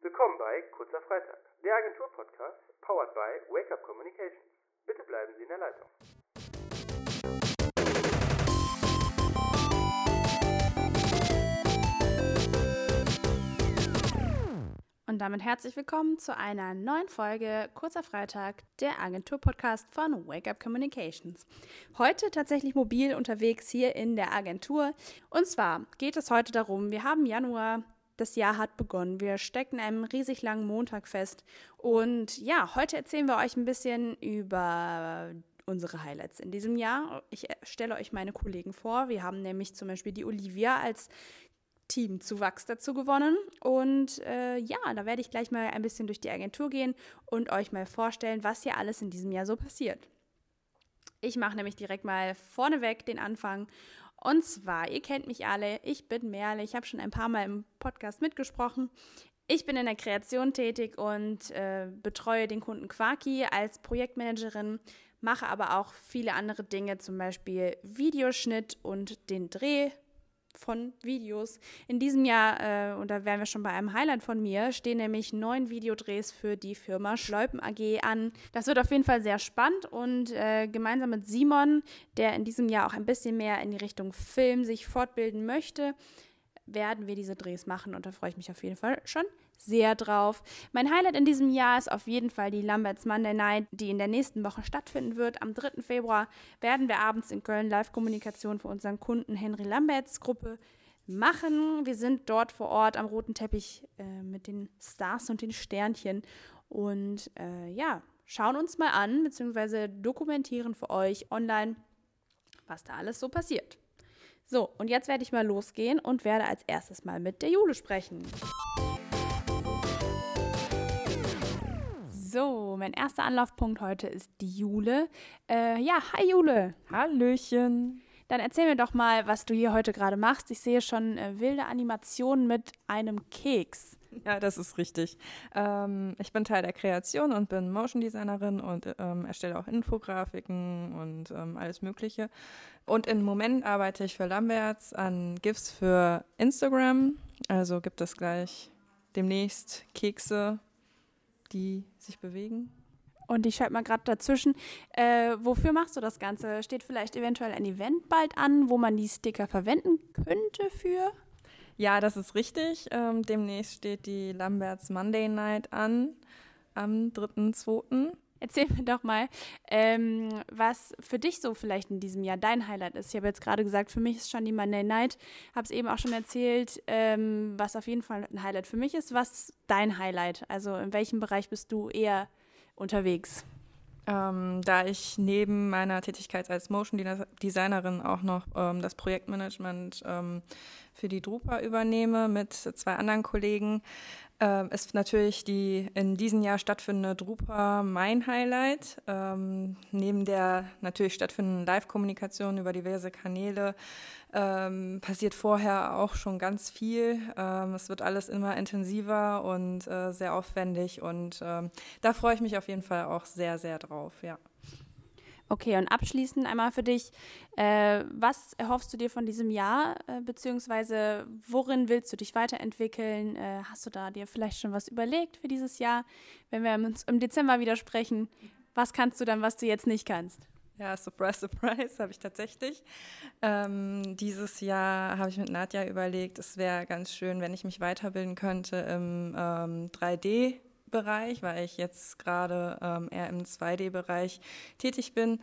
Willkommen bei Kurzer Freitag, der Agentur-Podcast, powered by Wake Up Communications. Bitte bleiben Sie in der Leitung. Und damit herzlich willkommen zu einer neuen Folge Kurzer Freitag, der Agentur-Podcast von Wake Up Communications. Heute tatsächlich mobil unterwegs hier in der Agentur. Und zwar geht es heute darum, wir haben Januar, das Jahr hat begonnen. Wir stecken einem riesig langen Montag fest. Und ja, heute erzählen wir euch ein bisschen über unsere Highlights in diesem Jahr. Ich stelle euch meine Kollegen vor. Wir haben nämlich zum Beispiel die Olivia als Teamzuwachs dazu gewonnen. Und äh, ja, da werde ich gleich mal ein bisschen durch die Agentur gehen und euch mal vorstellen, was hier alles in diesem Jahr so passiert. Ich mache nämlich direkt mal vorneweg den Anfang. Und zwar, ihr kennt mich alle, ich bin Merle, ich habe schon ein paar Mal im Podcast mitgesprochen. Ich bin in der Kreation tätig und äh, betreue den Kunden Quaki als Projektmanagerin, mache aber auch viele andere Dinge, zum Beispiel Videoschnitt und den Dreh von Videos. In diesem Jahr, äh, und da wären wir schon bei einem Highlight von mir, stehen nämlich neun Videodrehs für die Firma Schleupen AG an. Das wird auf jeden Fall sehr spannend und äh, gemeinsam mit Simon, der in diesem Jahr auch ein bisschen mehr in die Richtung Film sich fortbilden möchte, werden wir diese Drehs machen und da freue ich mich auf jeden Fall schon sehr drauf. Mein Highlight in diesem Jahr ist auf jeden Fall die Lamberts Monday Night, die in der nächsten Woche stattfinden wird. Am 3. Februar werden wir abends in Köln Live-Kommunikation für unseren Kunden Henry Lamberts Gruppe machen. Wir sind dort vor Ort am roten Teppich äh, mit den Stars und den Sternchen und äh, ja, schauen uns mal an, beziehungsweise dokumentieren für euch online, was da alles so passiert. So, und jetzt werde ich mal losgehen und werde als erstes mal mit der Jule sprechen. So, mein erster Anlaufpunkt heute ist die Jule. Äh, ja, hi Jule. Hallöchen. Dann erzähl mir doch mal, was du hier heute gerade machst. Ich sehe schon äh, wilde Animationen mit einem Keks. Ja, das ist richtig. Ähm, ich bin Teil der Kreation und bin Motion Designerin und ähm, erstelle auch Infografiken und ähm, alles Mögliche. Und im Moment arbeite ich für Lamberts an GIFs für Instagram. Also gibt es gleich demnächst Kekse, die sich bewegen. Und ich schalte mal gerade dazwischen. Äh, wofür machst du das Ganze? Steht vielleicht eventuell ein Event bald an, wo man die Sticker verwenden könnte für? Ja, das ist richtig. Ähm, demnächst steht die Lamberts Monday Night an, am 3.2. Erzähl mir doch mal, ähm, was für dich so vielleicht in diesem Jahr dein Highlight ist. Ich habe jetzt gerade gesagt, für mich ist schon die Monday Night. Habe es eben auch schon erzählt, ähm, was auf jeden Fall ein Highlight für mich ist. Was ist dein Highlight? Also in welchem Bereich bist du eher unterwegs? Ähm, da ich neben meiner Tätigkeit als Motion Designerin auch noch ähm, das Projektmanagement ähm, für die Drupa übernehme mit zwei anderen Kollegen, äh, ist natürlich die in diesem Jahr stattfindende Drupa mein Highlight. Ähm, neben der natürlich stattfindenden Live-Kommunikation über diverse Kanäle ähm, passiert vorher auch schon ganz viel. Ähm, es wird alles immer intensiver und äh, sehr aufwendig und ähm, da freue ich mich auf jeden Fall auch sehr, sehr drauf, ja. Okay, und abschließend einmal für dich, äh, was erhoffst du dir von diesem Jahr, äh, beziehungsweise worin willst du dich weiterentwickeln? Äh, hast du da dir vielleicht schon was überlegt für dieses Jahr? Wenn wir uns im Dezember wieder sprechen, was kannst du dann, was du jetzt nicht kannst? Ja, surprise, surprise, habe ich tatsächlich. Ähm, dieses Jahr habe ich mit Nadja überlegt, es wäre ganz schön, wenn ich mich weiterbilden könnte im ähm, 3D-Bereich, weil ich jetzt gerade ähm, eher im 2D-Bereich tätig bin.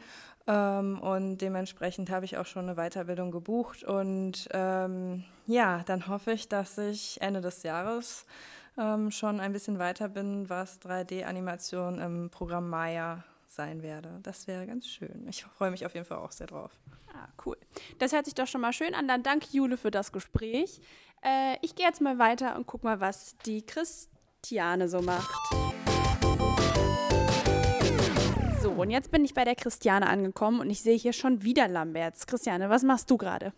Ähm, und dementsprechend habe ich auch schon eine Weiterbildung gebucht. Und ähm, ja, dann hoffe ich, dass ich Ende des Jahres ähm, schon ein bisschen weiter bin, was 3D-Animation im Programm Maya sein werde. Das wäre ganz schön. Ich freue mich auf jeden Fall auch sehr drauf. Ah, cool. Das hört sich doch schon mal schön an. Dann danke Jule für das Gespräch. Äh, ich gehe jetzt mal weiter und gucke mal, was die Christiane so macht. So, und jetzt bin ich bei der Christiane angekommen und ich sehe hier schon wieder Lamberts. Christiane, was machst du gerade?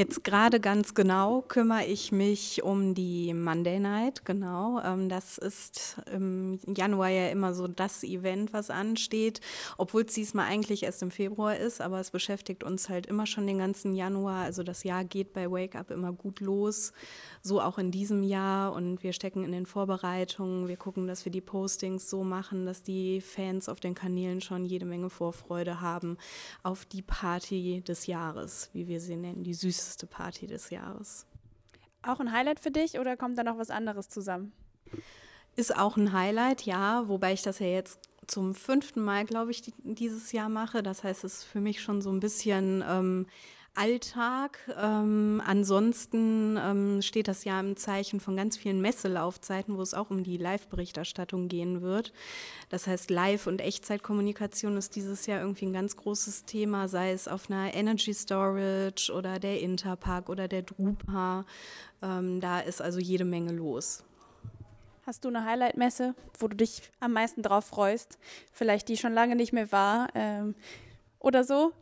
Jetzt gerade ganz genau kümmere ich mich um die Monday Night, genau. Ähm, das ist im Januar ja immer so das Event, was ansteht, obwohl es diesmal eigentlich erst im Februar ist, aber es beschäftigt uns halt immer schon den ganzen Januar. Also das Jahr geht bei Wake Up immer gut los, so auch in diesem Jahr und wir stecken in den Vorbereitungen. Wir gucken, dass wir die Postings so machen, dass die Fans auf den Kanälen schon jede Menge Vorfreude haben auf die Party des Jahres, wie wir sie nennen, die süße süßeste Party des Jahres. Auch ein Highlight für dich oder kommt da noch was anderes zusammen? Ist auch ein Highlight, ja, wobei ich das ja jetzt zum fünften Mal, glaube ich, dieses Jahr mache. Das heißt, es ist für mich schon so ein bisschen ähm, Alltag. Ähm, ansonsten ähm, steht das ja im Zeichen von ganz vielen Messelaufzeiten, wo es auch um die Live-Berichterstattung gehen wird. Das heißt, Live- und Echtzeitkommunikation ist dieses Jahr irgendwie ein ganz großes Thema, sei es auf einer Energy Storage oder der Interpark oder der Drupa. Ähm, da ist also jede Menge los. Hast du eine Highlight-Messe, wo du dich am meisten drauf freust? Vielleicht die schon lange nicht mehr war ähm, oder so?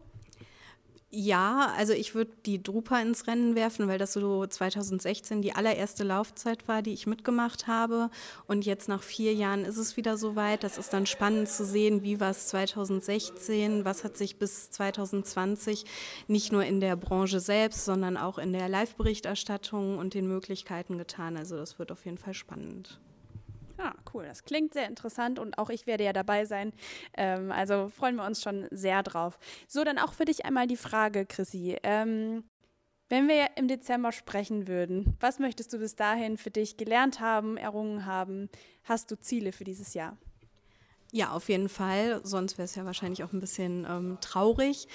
Ja, also ich würde die Drupa ins Rennen werfen, weil das so 2016 die allererste Laufzeit war, die ich mitgemacht habe. Und jetzt nach vier Jahren ist es wieder soweit. Das ist dann spannend zu sehen, wie war es 2016, was hat sich bis 2020 nicht nur in der Branche selbst, sondern auch in der Live-Berichterstattung und den Möglichkeiten getan. Also das wird auf jeden Fall spannend. Ah, cool. Das klingt sehr interessant und auch ich werde ja dabei sein. Ähm, also freuen wir uns schon sehr drauf. So, dann auch für dich einmal die Frage, Chrissy. Ähm, wenn wir im Dezember sprechen würden, was möchtest du bis dahin für dich gelernt haben, errungen haben? Hast du Ziele für dieses Jahr? Ja, auf jeden Fall. Sonst wäre es ja wahrscheinlich auch ein bisschen ähm, traurig.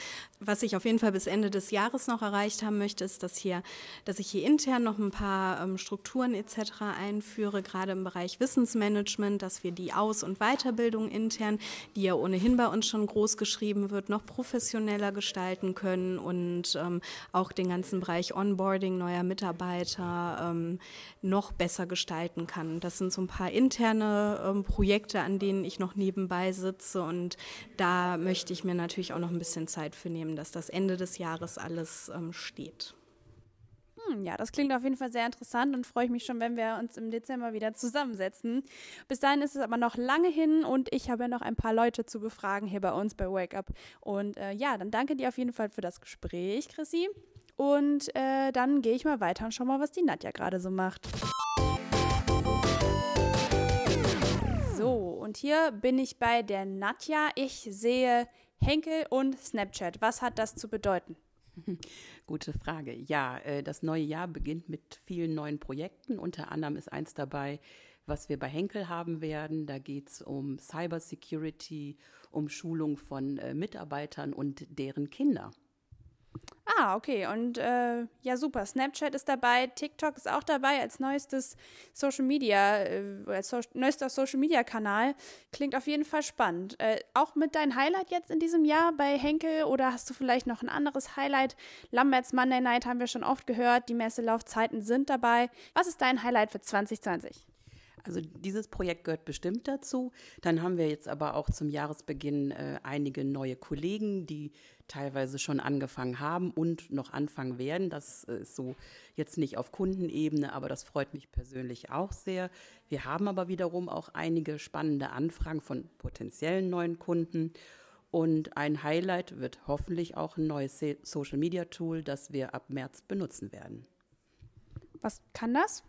Was ich auf jeden Fall bis Ende des Jahres noch erreicht haben möchte, ist, dass, hier, dass ich hier intern noch ein paar ähm, Strukturen etc. einführe, gerade im Bereich Wissensmanagement, dass wir die Aus- und Weiterbildung intern, die ja ohnehin bei uns schon groß geschrieben wird, noch professioneller gestalten können und ähm, auch den ganzen Bereich Onboarding neuer Mitarbeiter ähm, noch besser gestalten kann. Das sind so ein paar interne ähm, Projekte, an denen ich noch nebenbei sitze. Und da möchte ich mir natürlich auch noch ein bisschen Zeit für nehmen, dass das Ende des Jahres alles ähm, steht. Hm, ja, das klingt auf jeden Fall sehr interessant und freue ich mich schon, wenn wir uns im Dezember wieder zusammensetzen. Bis dahin ist es aber noch lange hin und ich habe ja noch ein paar Leute zu befragen hier bei uns bei Wake Up. Und äh, ja, dann danke dir auf jeden Fall für das Gespräch, Chrissy. Und äh, dann gehe ich mal weiter und schau mal, was die Nadja gerade so macht. Und hier bin ich bei der Nadja. Ich sehe Henkel und Snapchat. Was hat das zu bedeuten? Gute Frage. Ja, äh, das neue Jahr beginnt mit vielen neuen Projekten. Unter anderem ist eins dabei, was wir bei Henkel haben werden. Da geht es um Cybersecurity, um Schulung von äh, Mitarbeitern und deren Kinder. Ah, okay. Und äh, ja, super. Snapchat ist dabei, TikTok ist auch dabei als neuestes Social Media, äh, als so, neuester Social Media Kanal. Klingt auf jeden Fall spannend. Äh, auch mit deinem Highlight jetzt in diesem Jahr bei Henkel oder hast du vielleicht noch ein anderes Highlight? Lamberts Monday Night haben wir schon oft gehört. Die Messelaufzeiten sind dabei. Was ist dein Highlight für 2020? Also dieses Projekt gehört bestimmt dazu. Dann haben wir jetzt aber auch zum Jahresbeginn äh, einige neue Kollegen, die teilweise schon angefangen haben und noch anfangen werden. Das äh, ist so jetzt nicht auf Kundenebene, aber das freut mich persönlich auch sehr. Wir haben aber wiederum auch einige spannende Anfragen von potenziellen neuen Kunden. Und ein Highlight wird hoffentlich auch ein neues Social Media Tool, das wir ab März benutzen werden. Was kann das?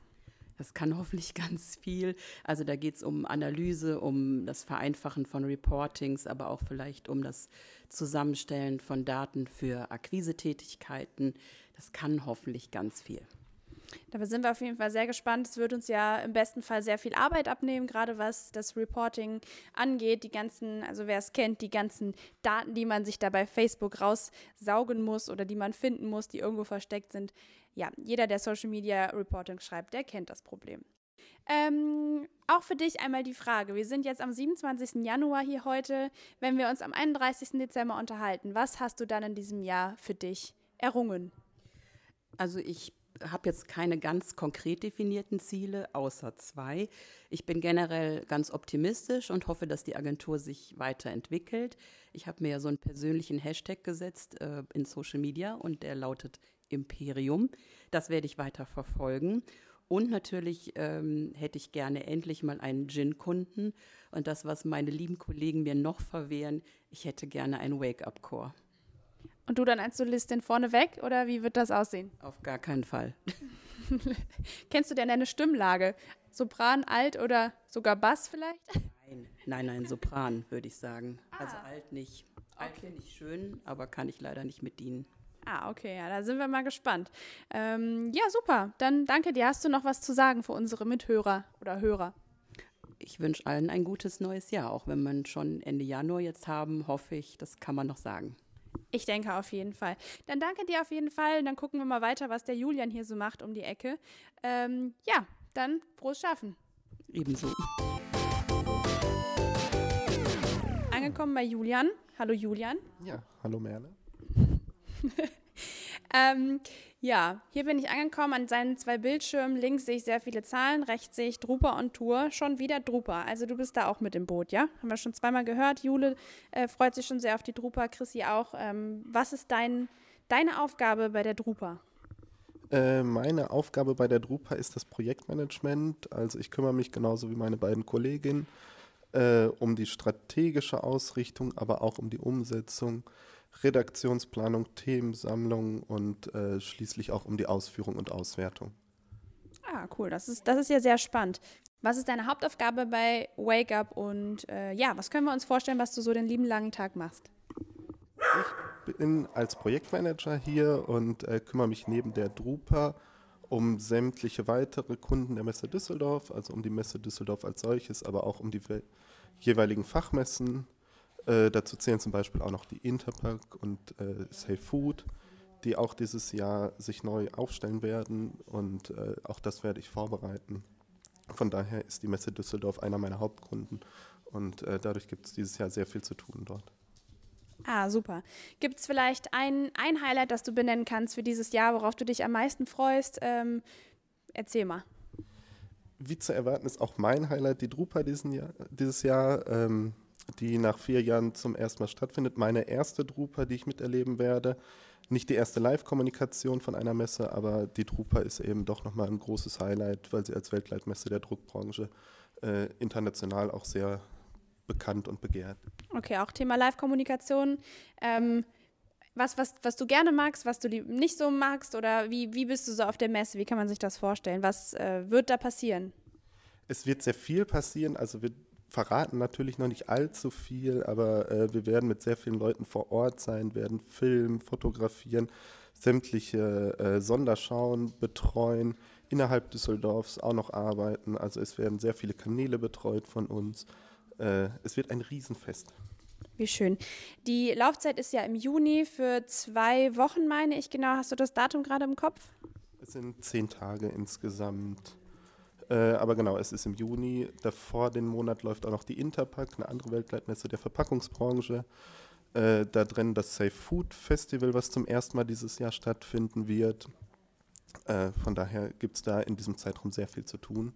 Das kann hoffentlich ganz viel. Also da geht es um Analyse, um das Vereinfachen von Reportings, aber auch vielleicht um das Zusammenstellen von Daten für Akquisetätigkeiten. Das kann hoffentlich ganz viel. Dabei sind wir auf jeden Fall sehr gespannt. Es wird uns ja im besten Fall sehr viel Arbeit abnehmen, gerade was das Reporting angeht. Die ganzen, also wer es kennt, die ganzen Daten, die man sich da bei Facebook raussaugen muss oder die man finden muss, die irgendwo versteckt sind. Ja, jeder, der Social Media Reporting schreibt, der kennt das Problem. Ähm, auch für dich einmal die Frage. Wir sind jetzt am 27. Januar hier heute. Wenn wir uns am 31. Dezember unterhalten, was hast du dann in diesem Jahr für dich errungen? Also ich habe jetzt keine ganz konkret definierten Ziele, außer zwei. Ich bin generell ganz optimistisch und hoffe, dass die Agentur sich weiterentwickelt. Ich habe mir ja so einen persönlichen Hashtag gesetzt äh, in Social Media und der lautet Imperium. Das werde ich weiter verfolgen. Und natürlich ähm, hätte ich gerne endlich mal einen Gin-Kunden. Und das, was meine lieben Kollegen mir noch verwehren, ich hätte gerne einen Wake-up-Core. Und du dann als Solistin vorneweg oder wie wird das aussehen? Auf gar keinen Fall. Kennst du denn deine Stimmlage? Sopran, Alt oder sogar Bass vielleicht? Nein, nein, nein, Sopran würde ich sagen. Also Ah. alt nicht. Alt finde ich schön, aber kann ich leider nicht mit dienen. Ah, okay, ja, da sind wir mal gespannt. Ähm, ja, super. Dann danke dir. Hast du noch was zu sagen für unsere Mithörer oder Hörer? Ich wünsche allen ein gutes neues Jahr. Auch wenn wir schon Ende Januar jetzt haben, hoffe ich, das kann man noch sagen. Ich denke auf jeden Fall. Dann danke dir auf jeden Fall. Dann gucken wir mal weiter, was der Julian hier so macht um die Ecke. Ähm, ja, dann frohes Schaffen. Ebenso. Angekommen bei Julian. Hallo Julian. Ja, hallo Merle. Ähm, ja, hier bin ich angekommen an seinen zwei Bildschirmen. Links sehe ich sehr viele Zahlen, rechts sehe ich Drupa und Tour. Schon wieder Drupa. Also du bist da auch mit im Boot, ja? Haben wir schon zweimal gehört. Jule äh, freut sich schon sehr auf die Drupa, Chrissy auch. Ähm, was ist dein, deine Aufgabe bei der Drupa? Äh, meine Aufgabe bei der Drupa ist das Projektmanagement. Also ich kümmere mich genauso wie meine beiden Kolleginnen äh, um die strategische Ausrichtung, aber auch um die Umsetzung, Redaktionsplanung, Themensammlung und äh, schließlich auch um die Ausführung und Auswertung. Ah, cool. Das ist, das ist ja sehr spannend. Was ist deine Hauptaufgabe bei Wake Up und äh, ja, was können wir uns vorstellen, was du so den lieben langen Tag machst? Ich bin als Projektmanager hier und äh, kümmere mich neben der Drupa um sämtliche weitere Kunden der Messe Düsseldorf, also um die Messe Düsseldorf als solches, aber auch um die we- jeweiligen Fachmessen. Äh, dazu zählen zum Beispiel auch noch die Interpack und äh, Safe Food, die auch dieses Jahr sich neu aufstellen werden und äh, auch das werde ich vorbereiten. Von daher ist die Messe Düsseldorf einer meiner Hauptkunden und äh, dadurch gibt es dieses Jahr sehr viel zu tun dort. Ah, super. Gibt es vielleicht ein, ein Highlight, das du benennen kannst für dieses Jahr, worauf du dich am meisten freust? Ähm, erzähl mal. Wie zu erwarten ist auch mein Highlight die Drupa diesen Jahr, dieses Jahr, ähm, die nach vier Jahren zum ersten Mal stattfindet. Meine erste Drupa, die ich miterleben werde. Nicht die erste Live-Kommunikation von einer Messe, aber die Drupa ist eben doch nochmal ein großes Highlight, weil sie als Weltleitmesse der Druckbranche äh, international auch sehr bekannt und begehrt. Okay, auch Thema Live-Kommunikation. Ähm, was, was, was du gerne magst, was du nicht so magst oder wie, wie bist du so auf der Messe? Wie kann man sich das vorstellen? Was äh, wird da passieren? Es wird sehr viel passieren, also wir verraten natürlich noch nicht allzu viel, aber äh, wir werden mit sehr vielen Leuten vor Ort sein, werden filmen, fotografieren, sämtliche äh, Sonderschauen betreuen, innerhalb Düsseldorfs auch noch arbeiten. Also es werden sehr viele Kanäle betreut von uns. Äh, es wird ein Riesenfest. Wie schön. Die Laufzeit ist ja im Juni für zwei Wochen, meine ich genau. Hast du das Datum gerade im Kopf? Es sind zehn Tage insgesamt. Äh, aber genau, es ist im Juni. Davor den Monat läuft auch noch die Interpack, eine andere Weltleitmesse der Verpackungsbranche. Äh, da drin das Safe Food Festival, was zum ersten Mal dieses Jahr stattfinden wird. Äh, von daher gibt es da in diesem Zeitraum sehr viel zu tun.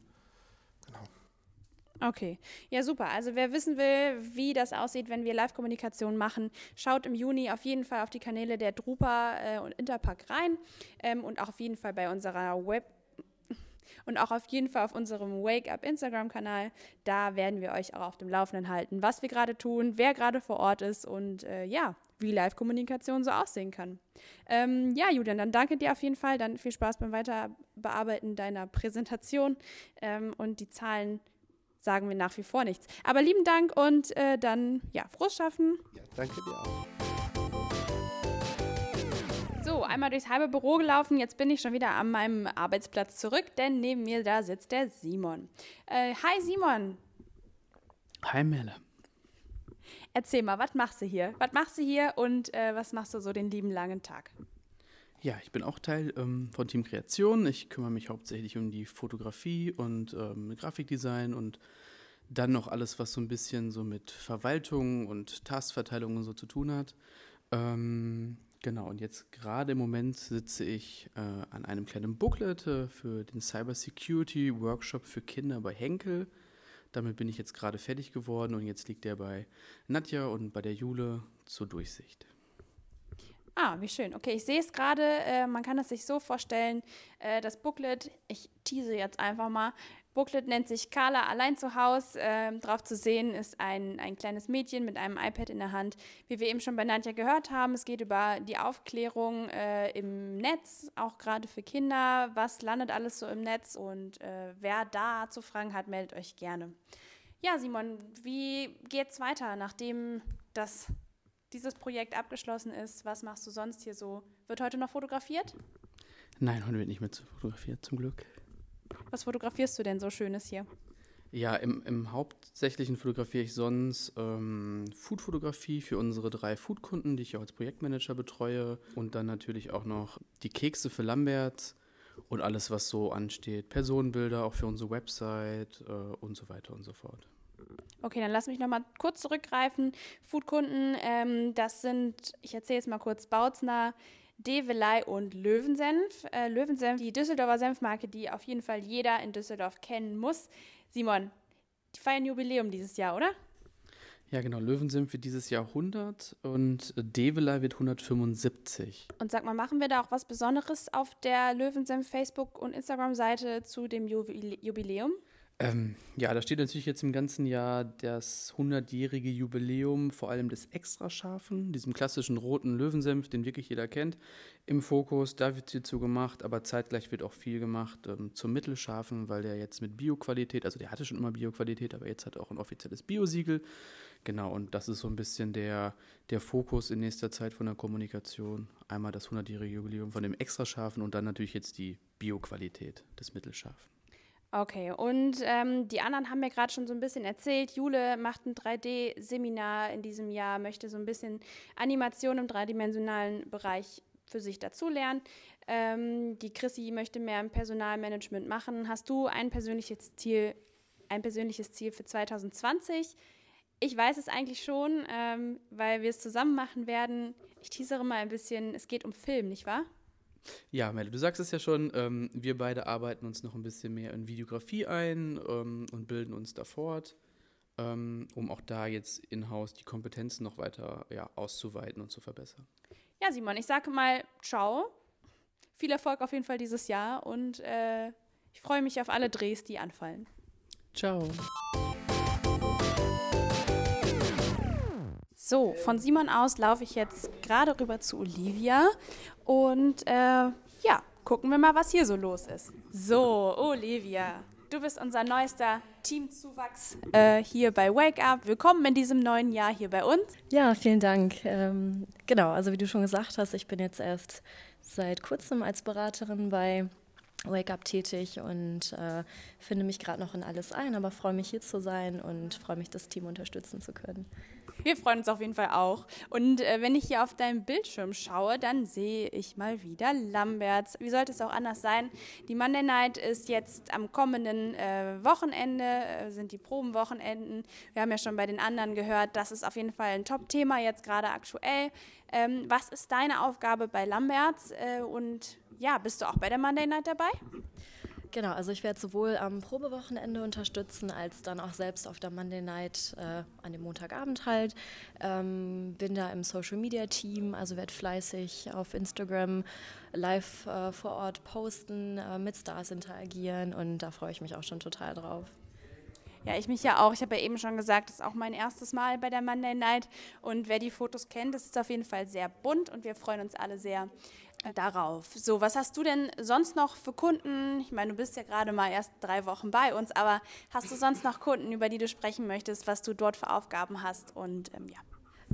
Genau. Okay, ja super. Also wer wissen will, wie das aussieht, wenn wir Live-Kommunikation machen, schaut im Juni auf jeden Fall auf die Kanäle der Drupa äh, und Interpack rein ähm, und auch auf jeden Fall bei unserer Web und auch auf jeden Fall auf unserem Wake Up Instagram-Kanal. Da werden wir euch auch auf dem Laufenden halten, was wir gerade tun, wer gerade vor Ort ist und äh, ja, wie Live-Kommunikation so aussehen kann. Ähm, ja, Julian, dann danke dir auf jeden Fall. Dann viel Spaß beim Weiterbearbeiten deiner Präsentation ähm, und die Zahlen sagen wir nach wie vor nichts. Aber lieben Dank und äh, dann, ja, frohes Schaffen. Ja, danke dir auch. Einmal durchs halbe Büro gelaufen. Jetzt bin ich schon wieder an meinem Arbeitsplatz zurück, denn neben mir da sitzt der Simon. Äh, hi Simon, Hi Melle. erzähl mal, was machst du hier? Was machst du hier und äh, was machst du so den lieben langen Tag? Ja, ich bin auch Teil ähm, von Team Kreation. Ich kümmere mich hauptsächlich um die Fotografie und ähm, Grafikdesign und dann noch alles, was so ein bisschen so mit Verwaltung und Taskverteilung und so zu tun hat. Ähm, genau, und jetzt gerade im Moment sitze ich äh, an einem kleinen Booklet äh, für den Cyber Security Workshop für Kinder bei Henkel. Damit bin ich jetzt gerade fertig geworden und jetzt liegt der bei Nadja und bei der Jule zur Durchsicht. Ah, wie schön. Okay, ich sehe es gerade. Äh, man kann es sich so vorstellen, äh, das Booklet, ich tease jetzt einfach mal. Booklet nennt sich Carla allein zu Hause. Ähm, drauf zu sehen ist ein, ein kleines Mädchen mit einem iPad in der Hand. Wie wir eben schon bei Nadja gehört haben, es geht über die Aufklärung äh, im Netz, auch gerade für Kinder. Was landet alles so im Netz? Und äh, wer da zu fragen hat, meldet euch gerne. Ja, Simon, wie geht's weiter, nachdem das dieses Projekt abgeschlossen ist, was machst du sonst hier so? Wird heute noch fotografiert? Nein, heute wird nicht mehr fotografiert, zum Glück. Was fotografierst du denn so Schönes hier? Ja, im, im Hauptsächlichen fotografiere ich sonst ähm, Foodfotografie für unsere drei Foodkunden, die ich auch als Projektmanager betreue. Und dann natürlich auch noch die Kekse für Lambert und alles, was so ansteht. Personenbilder auch für unsere Website äh, und so weiter und so fort. Okay, dann lass mich noch mal kurz zurückgreifen. Foodkunden, ähm, das sind, ich erzähle jetzt mal kurz, Bautzner, Develei und Löwensenf. Äh, Löwensenf, die Düsseldorfer Senfmarke, die auf jeden Fall jeder in Düsseldorf kennen muss. Simon, die feiern Jubiläum dieses Jahr, oder? Ja, genau. Löwensenf wird dieses Jahr 100 und Develei wird 175. Und sag mal, machen wir da auch was Besonderes auf der Löwensenf Facebook- und Instagram-Seite zu dem Jubiläum? Ähm, ja, da steht natürlich jetzt im ganzen Jahr das 100-jährige Jubiläum, vor allem des Extrascharfen, diesem klassischen roten Löwensenf, den wirklich jeder kennt, im Fokus. Da wird viel zu gemacht, aber zeitgleich wird auch viel gemacht ähm, zum Mittelscharfen, weil der jetzt mit Bioqualität, also der hatte schon immer Bioqualität, aber jetzt hat er auch ein offizielles Biosiegel. Genau, und das ist so ein bisschen der, der Fokus in nächster Zeit von der Kommunikation. Einmal das 100-jährige Jubiläum von dem Extrascharfen und dann natürlich jetzt die Bioqualität des Mittelscharfen. Okay, und ähm, die anderen haben mir gerade schon so ein bisschen erzählt. Jule macht ein 3D-Seminar in diesem Jahr, möchte so ein bisschen Animation im dreidimensionalen Bereich für sich dazulernen. Ähm, die Chrissy möchte mehr im Personalmanagement machen. Hast du ein persönliches Ziel, ein persönliches Ziel für 2020? Ich weiß es eigentlich schon, ähm, weil wir es zusammen machen werden. Ich teasere mal ein bisschen, es geht um Film, nicht wahr? Ja, Melle, du sagst es ja schon, ähm, wir beide arbeiten uns noch ein bisschen mehr in Videografie ein ähm, und bilden uns da fort, ähm, um auch da jetzt in-house die Kompetenzen noch weiter ja, auszuweiten und zu verbessern. Ja, Simon, ich sage mal, ciao. Viel Erfolg auf jeden Fall dieses Jahr und äh, ich freue mich auf alle Drehs, die anfallen. Ciao. So, von Simon aus laufe ich jetzt gerade rüber zu Olivia und äh, ja, gucken wir mal, was hier so los ist. So, Olivia, du bist unser neuester Teamzuwachs äh, hier bei Wake Up. Willkommen in diesem neuen Jahr hier bei uns. Ja, vielen Dank. Ähm, genau, also wie du schon gesagt hast, ich bin jetzt erst seit kurzem als Beraterin bei Wake Up tätig und äh, finde mich gerade noch in alles ein, aber freue mich hier zu sein und freue mich, das Team unterstützen zu können. Wir freuen uns auf jeden Fall auch. Und äh, wenn ich hier auf deinem Bildschirm schaue, dann sehe ich mal wieder Lamberts. Wie sollte es auch anders sein? Die Monday Night ist jetzt am kommenden äh, Wochenende, äh, sind die Probenwochenenden. Wir haben ja schon bei den anderen gehört, das ist auf jeden Fall ein Top-Thema jetzt gerade aktuell. Ähm, was ist deine Aufgabe bei Lamberts? Äh, und ja, bist du auch bei der Monday Night dabei? Genau, also ich werde sowohl am Probewochenende unterstützen, als dann auch selbst auf der Monday Night äh, an dem Montagabend halt. Ähm, bin da im Social Media Team, also werde fleißig auf Instagram live äh, vor Ort posten, äh, mit Stars interagieren und da freue ich mich auch schon total drauf. Ja, ich mich ja auch. Ich habe ja eben schon gesagt, das ist auch mein erstes Mal bei der Monday Night. Und wer die Fotos kennt, das ist auf jeden Fall sehr bunt und wir freuen uns alle sehr, darauf. So, was hast du denn sonst noch für Kunden? Ich meine, du bist ja gerade mal erst drei Wochen bei uns, aber hast du sonst noch Kunden, über die du sprechen möchtest, was du dort für Aufgaben hast? Und ähm, ja.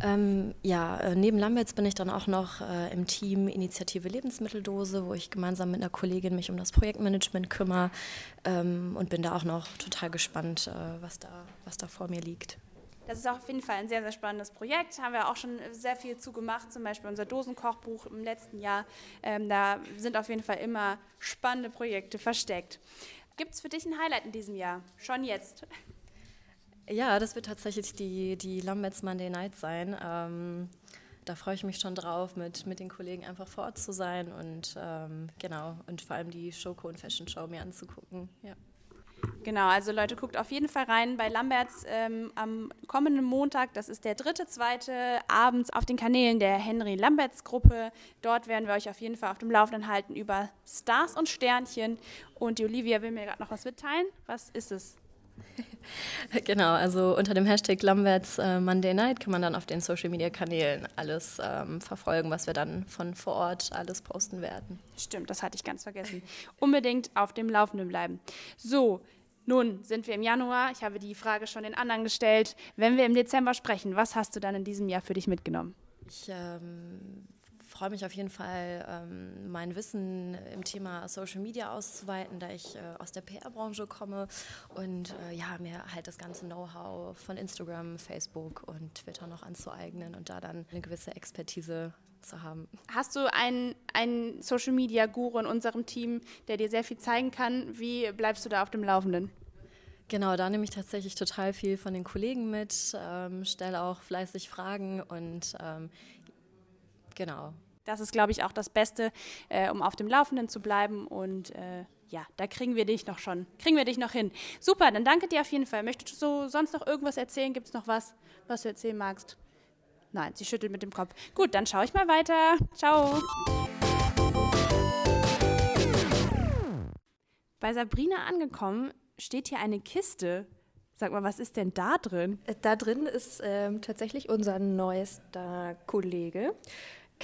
Ähm, ja, äh, neben Lamberts bin ich dann auch noch äh, im Team Initiative Lebensmitteldose, wo ich gemeinsam mit einer Kollegin mich um das Projektmanagement kümmere ähm, und bin da auch noch total gespannt, äh, was, da, was da vor mir liegt. Das ist auf jeden Fall ein sehr, sehr spannendes Projekt. Haben wir auch schon sehr viel zu gemacht, zum Beispiel unser Dosenkochbuch im letzten Jahr. Ähm, da sind auf jeden Fall immer spannende Projekte versteckt. Gibt es für dich ein Highlight in diesem Jahr? Schon jetzt? Ja, das wird tatsächlich die, die Lamberts Monday Night sein. Ähm, da freue ich mich schon drauf, mit, mit den Kollegen einfach vor Ort zu sein und ähm, genau, und vor allem die Showco und Fashion Show mir anzugucken. Ja. Genau, also Leute, guckt auf jeden Fall rein bei Lamberts ähm, am kommenden Montag. Das ist der dritte, zweite abends auf den Kanälen der Henry Lamberts Gruppe. Dort werden wir euch auf jeden Fall auf dem Laufenden halten über Stars und Sternchen. Und die Olivia will mir gerade noch was mitteilen. Was ist es? Genau, also unter dem Hashtag Lamberts äh, Monday Night kann man dann auf den Social Media Kanälen alles ähm, verfolgen, was wir dann von vor Ort alles posten werden. Stimmt, das hatte ich ganz vergessen. Unbedingt auf dem Laufenden bleiben. So, nun sind wir im Januar. Ich habe die Frage schon den anderen gestellt. Wenn wir im Dezember sprechen, was hast du dann in diesem Jahr für dich mitgenommen? Ich ähm, freue mich auf jeden Fall, ähm, mein Wissen im Thema Social Media auszuweiten, da ich äh, aus der PR-Branche komme und äh, ja, mir halt das ganze Know-how von Instagram, Facebook und Twitter noch anzueignen und da dann eine gewisse Expertise zu haben. Hast du einen, einen Social Media Guru in unserem Team, der dir sehr viel zeigen kann? Wie bleibst du da auf dem Laufenden? Genau, da nehme ich tatsächlich total viel von den Kollegen mit, ähm, stelle auch fleißig Fragen und ähm, genau. Das ist, glaube ich, auch das Beste, äh, um auf dem Laufenden zu bleiben. Und äh, ja, da kriegen wir dich noch schon, kriegen wir dich noch hin. Super, dann danke dir auf jeden Fall. Möchtest du so sonst noch irgendwas erzählen? Gibt es noch was, was du erzählen magst? Nein, sie schüttelt mit dem Kopf. Gut, dann schaue ich mal weiter. Ciao. Bei Sabrina angekommen steht hier eine Kiste. Sag mal, was ist denn da drin? Äh, da drin ist ähm, tatsächlich unser neuester Kollege,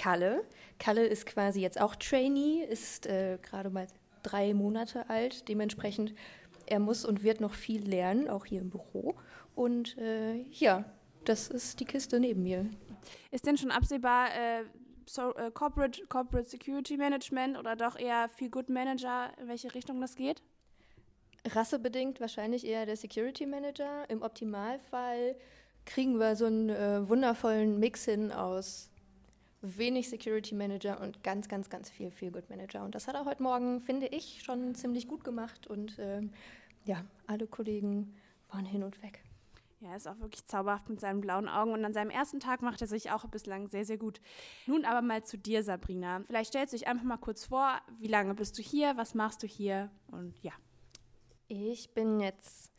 Kalle. Kalle ist quasi jetzt auch Trainee, ist äh, gerade mal drei Monate alt. Dementsprechend, er muss und wird noch viel lernen, auch hier im Büro. Und äh, ja, das ist die Kiste neben mir. Ist denn schon absehbar äh, so, äh, Corporate, Corporate Security Management oder doch eher Feel Good Manager, in welche Richtung das geht? Rassebedingt wahrscheinlich eher der Security Manager. Im Optimalfall kriegen wir so einen äh, wundervollen Mix hin aus wenig Security Manager und ganz, ganz, ganz viel Feel Good Manager. Und das hat er heute Morgen, finde ich, schon ziemlich gut gemacht. Und ähm, ja, alle Kollegen waren hin und weg. Ja, er ist auch wirklich zauberhaft mit seinen blauen Augen und an seinem ersten Tag macht er sich auch bislang sehr, sehr gut. Nun aber mal zu dir, Sabrina. Vielleicht stellst du dich einfach mal kurz vor, wie lange bist du hier, was machst du hier und ja. Ich bin jetzt,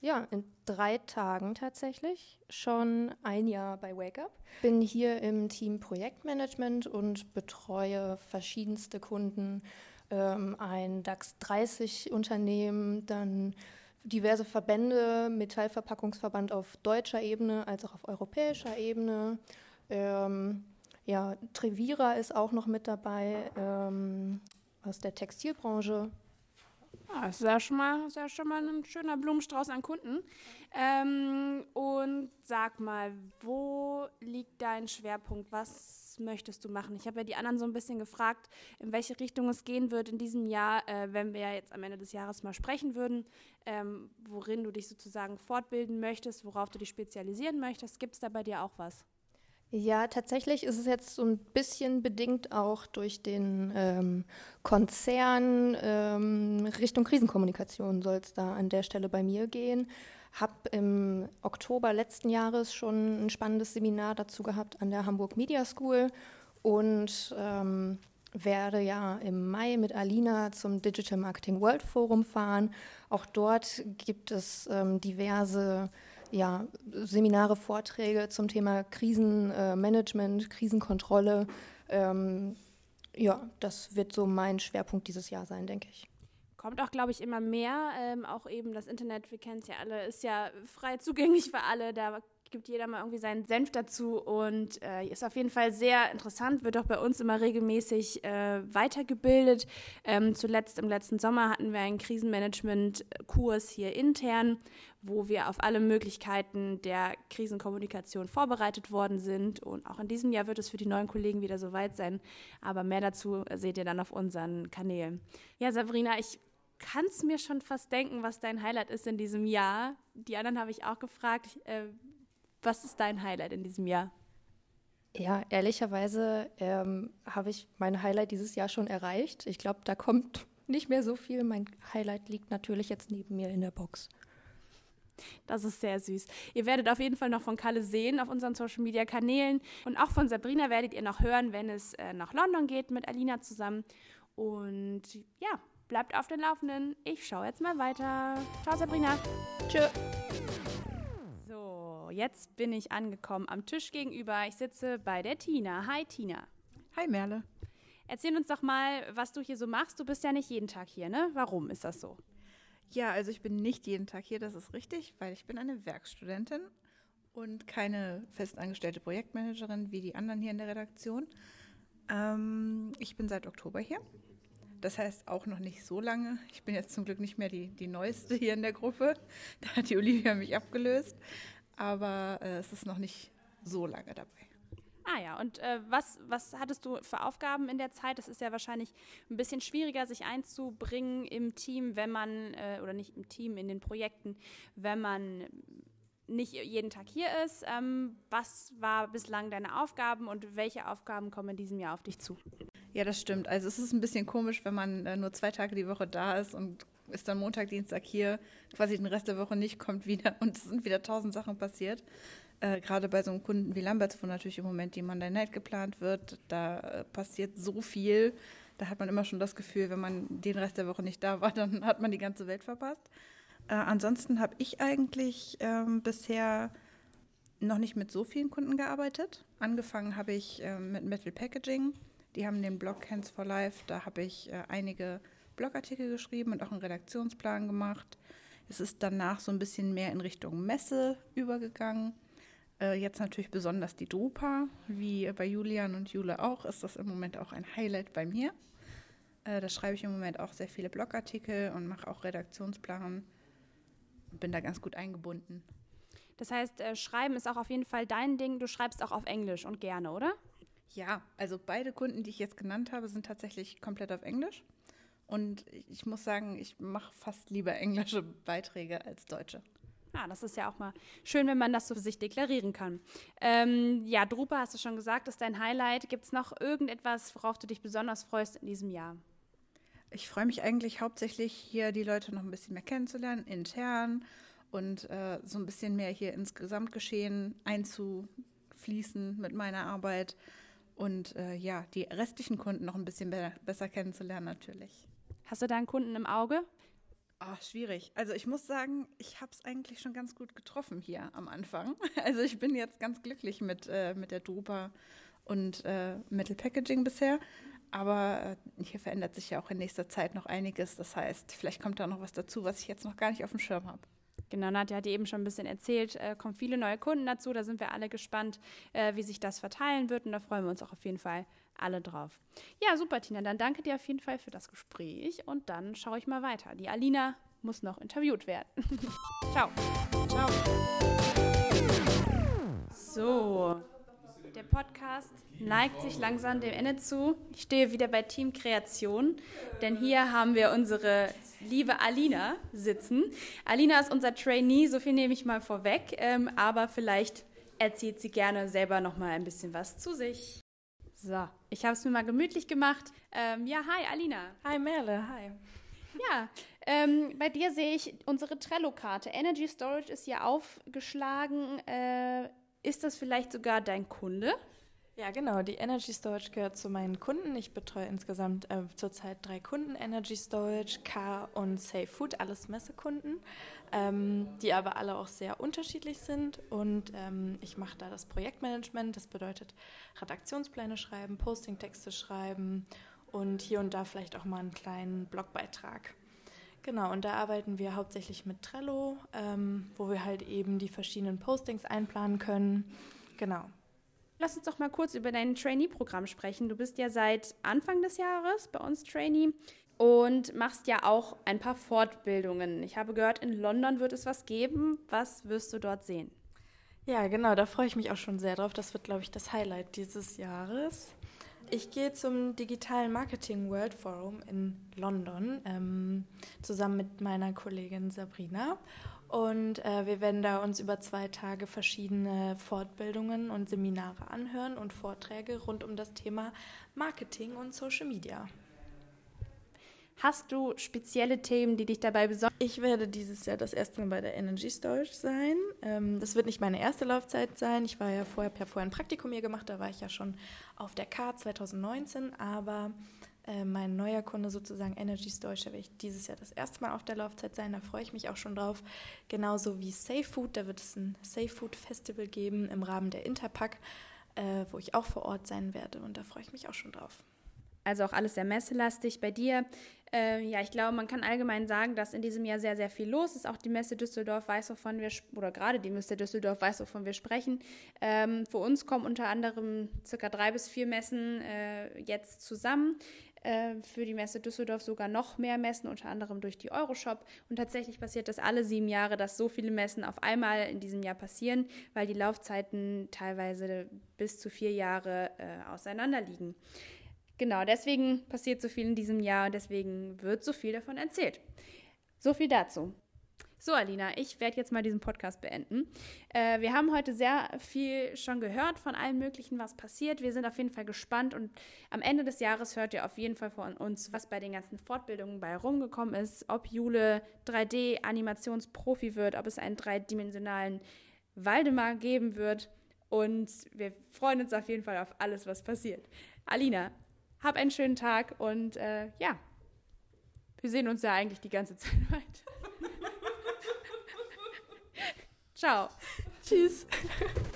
ja, in drei Tagen tatsächlich schon ein Jahr bei Wake Up. Bin hier im Team Projektmanagement und betreue verschiedenste Kunden, ähm, ein DAX 30 Unternehmen, dann diverse Verbände, Metallverpackungsverband auf deutscher Ebene als auch auf europäischer Ebene. Ähm, ja, Trevira ist auch noch mit dabei ähm, aus der Textilbranche. Ah, das ist ja schon mal, ist ja schon mal ein schöner Blumenstrauß an Kunden. Ähm, und sag mal, wo liegt dein Schwerpunkt? Was möchtest du machen? Ich habe ja die anderen so ein bisschen gefragt, in welche Richtung es gehen wird in diesem Jahr, äh, wenn wir jetzt am Ende des Jahres mal sprechen würden, ähm, worin du dich sozusagen fortbilden möchtest, worauf du dich spezialisieren möchtest. Gibt es da bei dir auch was? Ja, tatsächlich ist es jetzt so ein bisschen bedingt auch durch den ähm, Konzern ähm, Richtung Krisenkommunikation soll es da an der Stelle bei mir gehen. Hab im Oktober letzten Jahres schon ein spannendes Seminar dazu gehabt an der Hamburg Media School und ähm, werde ja im Mai mit Alina zum Digital Marketing World Forum fahren. Auch dort gibt es ähm, diverse ja, Seminare, Vorträge zum Thema Krisenmanagement, äh, Krisenkontrolle. Ähm, ja, das wird so mein Schwerpunkt dieses Jahr sein, denke ich. Kommt auch, glaube ich, immer mehr. Ähm, auch eben das Internet, wir kennen es ja alle, ist ja frei zugänglich für alle. Da gibt jeder mal irgendwie seinen Senf dazu und äh, ist auf jeden Fall sehr interessant, wird auch bei uns immer regelmäßig äh, weitergebildet. Ähm, zuletzt im letzten Sommer hatten wir einen Krisenmanagement-Kurs hier intern, wo wir auf alle Möglichkeiten der Krisenkommunikation vorbereitet worden sind. Und auch in diesem Jahr wird es für die neuen Kollegen wieder soweit sein. Aber mehr dazu seht ihr dann auf unseren Kanälen. Ja, Sabrina, ich kann es mir schon fast denken, was dein Highlight ist in diesem Jahr. Die anderen habe ich auch gefragt. Äh, was ist dein Highlight in diesem Jahr? Ja, ehrlicherweise ähm, habe ich mein Highlight dieses Jahr schon erreicht. Ich glaube, da kommt nicht mehr so viel. Mein Highlight liegt natürlich jetzt neben mir in der Box. Das ist sehr süß. Ihr werdet auf jeden Fall noch von Kalle sehen auf unseren Social Media Kanälen. Und auch von Sabrina werdet ihr noch hören, wenn es äh, nach London geht mit Alina zusammen. Und ja, bleibt auf den Laufenden. Ich schaue jetzt mal weiter. Ciao, Sabrina. Tschö. So, jetzt bin ich angekommen am Tisch gegenüber. Ich sitze bei der Tina. Hi, Tina. Hi, Merle. Erzähl uns doch mal, was du hier so machst. Du bist ja nicht jeden Tag hier, ne? Warum ist das so? Ja, also ich bin nicht jeden Tag hier, das ist richtig, weil ich bin eine Werkstudentin und keine festangestellte Projektmanagerin wie die anderen hier in der Redaktion. Ähm, ich bin seit Oktober hier. Das heißt auch noch nicht so lange. Ich bin jetzt zum Glück nicht mehr die, die Neueste hier in der Gruppe. Da hat die Olivia mich abgelöst. Aber äh, es ist noch nicht so lange dabei. Ah ja, und äh, was, was hattest du für Aufgaben in der Zeit? Das ist ja wahrscheinlich ein bisschen schwieriger, sich einzubringen im Team, wenn man, äh, oder nicht im Team, in den Projekten, wenn man nicht jeden Tag hier ist. Ähm, was war bislang deine Aufgaben und welche Aufgaben kommen in diesem Jahr auf dich zu? Ja, das stimmt. Also es ist ein bisschen komisch, wenn man äh, nur zwei Tage die Woche da ist und ist dann Montag, Dienstag hier, quasi den Rest der Woche nicht, kommt wieder und es sind wieder tausend Sachen passiert. Äh, Gerade bei so einem Kunden wie Lamberts, wo natürlich im Moment die Monday Night geplant wird, da äh, passiert so viel. Da hat man immer schon das Gefühl, wenn man den Rest der Woche nicht da war, dann hat man die ganze Welt verpasst. Äh, ansonsten habe ich eigentlich ähm, bisher noch nicht mit so vielen Kunden gearbeitet. Angefangen habe ich äh, mit Metal Packaging. Die haben den Blog Hands for Life. Da habe ich äh, einige Blogartikel geschrieben und auch einen Redaktionsplan gemacht. Es ist danach so ein bisschen mehr in Richtung Messe übergegangen. Äh, jetzt natürlich besonders die Drupa, wie bei Julian und Jule auch, ist das im Moment auch ein Highlight bei mir. Äh, da schreibe ich im Moment auch sehr viele Blogartikel und mache auch Redaktionsplan. Bin da ganz gut eingebunden. Das heißt, äh, Schreiben ist auch auf jeden Fall dein Ding. Du schreibst auch auf Englisch und gerne, oder? Ja, also beide Kunden, die ich jetzt genannt habe, sind tatsächlich komplett auf Englisch. Und ich muss sagen, ich mache fast lieber englische Beiträge als deutsche. Ja, das ist ja auch mal schön, wenn man das so für sich deklarieren kann. Ähm, ja, Drupa, hast du schon gesagt, ist dein Highlight. Gibt es noch irgendetwas, worauf du dich besonders freust in diesem Jahr? Ich freue mich eigentlich hauptsächlich, hier die Leute noch ein bisschen mehr kennenzulernen, intern und äh, so ein bisschen mehr hier ins Gesamtgeschehen einzufließen mit meiner Arbeit und äh, ja, die restlichen Kunden noch ein bisschen be besser kennenzulernen natürlich. Hast du da einen Kunden im Auge? Ach, schwierig. Also ich muss sagen, ich habe es eigentlich schon ganz gut getroffen hier am Anfang. Also ich bin jetzt ganz glücklich mit, äh, mit der Drupa und äh, Metal Packaging bisher. Aber äh, hier verändert sich ja auch in nächster Zeit noch einiges. Das heißt, vielleicht kommt da noch was dazu, was ich jetzt noch gar nicht auf dem Schirm habe. Genau, Nadja hat eben schon ein bisschen erzählt, äh, kommen viele neue Kunden dazu. Da sind wir alle gespannt, äh, wie sich das verteilen wird. Und da freuen wir uns auch auf jeden Fall alle drauf. Ja, super, Tina. Dann danke dir auf jeden Fall für das Gespräch. Und dann schaue ich mal weiter. Die Alina muss noch interviewt werden. Ciao. Ciao. So, der Podcast neigt sich langsam dem Ende zu. Ich stehe wieder bei Team Kreation, denn hier haben wir unsere liebe Alina sitzen. Alina ist unser Trainee, so viel nehme ich mal vorweg, ähm, aber vielleicht erzählt sie gerne selber noch mal ein bisschen was zu sich. So, ich habe es mir mal gemütlich gemacht. Ähm, ja, hi Alina. Hi Merle, hi. Ja, ähm, bei dir sehe ich unsere Trello-Karte. Energy Storage ist hier aufgeschlagen. Äh, ist das vielleicht sogar dein Kunde? Ja, genau. Die Energy Storage gehört zu meinen Kunden. Ich betreue insgesamt äh, zurzeit drei Kunden: Energy Storage, Car und Safe Food, alles Messekunden, ähm, die aber alle auch sehr unterschiedlich sind. Und ähm, ich mache da das Projektmanagement. Das bedeutet Redaktionspläne schreiben, Postingtexte schreiben und hier und da vielleicht auch mal einen kleinen Blogbeitrag. Genau, und da arbeiten wir hauptsächlich mit Trello, ähm, wo wir halt eben die verschiedenen Postings einplanen können. Genau. Lass uns doch mal kurz über dein Trainee-Programm sprechen. Du bist ja seit Anfang des Jahres bei uns Trainee und machst ja auch ein paar Fortbildungen. Ich habe gehört, in London wird es was geben. Was wirst du dort sehen? Ja, genau, da freue ich mich auch schon sehr drauf. Das wird, glaube ich, das Highlight dieses Jahres. Ich gehe zum digitalen Marketing World Forum in London ähm, zusammen mit meiner Kollegin Sabrina. Und äh, wir werden da uns über zwei Tage verschiedene Fortbildungen und Seminare anhören und Vorträge rund um das Thema Marketing und Social Media. Hast du spezielle Themen, die dich dabei besonders? Ich werde dieses Jahr das erste Mal bei der Energy Storage sein. Ähm, das wird nicht meine erste Laufzeit sein. Ich war ja vorher, habe ja vorher ein Praktikum hier gemacht, da war ich ja schon auf der K 2019, aber Äh, mein neuer Kunde sozusagen Energy Storage, da werde ich dieses Jahr das erste Mal auf der Laufzeit sein, da freue ich mich auch schon drauf. Genauso wie Safe Food, da wird es ein Safe Food Festival geben im Rahmen der Interpack, äh, wo ich auch vor Ort sein werde und da freue ich mich auch schon drauf. Also auch alles sehr messelastig bei dir. Äh, ja, ich glaube, man kann allgemein sagen, dass in diesem Jahr sehr, sehr viel los ist. Auch die Messe Düsseldorf weiß, wovon wir, oder gerade die Messe Düsseldorf weiß, wovon wir sprechen. Ähm, für uns kommen unter anderem circa drei bis vier Messen äh, jetzt zusammen. Äh, für die Messe Düsseldorf sogar noch mehr Messen, unter anderem durch die Euroshop. Und tatsächlich passiert das alle sieben Jahre, dass so viele Messen auf einmal in diesem Jahr passieren, weil die Laufzeiten teilweise bis zu vier Jahre äh, auseinander liegen. Genau, deswegen passiert so viel in diesem Jahr und deswegen wird so viel davon erzählt. So viel dazu. So, Alina, ich werde jetzt mal diesen Podcast beenden. Äh, wir haben heute sehr viel schon gehört von allem Möglichen, was passiert. Wir sind auf jeden Fall gespannt und am Ende des Jahres hört ihr auf jeden Fall von uns, was bei den ganzen Fortbildungen bei rumgekommen ist, ob Jule 3D-Animationsprofi wird, ob es einen dreidimensionalen Waldemar geben wird. Und wir freuen uns auf jeden Fall auf alles, was passiert. Alina, hab einen schönen Tag und äh, ja, wir sehen uns ja eigentlich die ganze Zeit weiter. Ciao. Tschüss.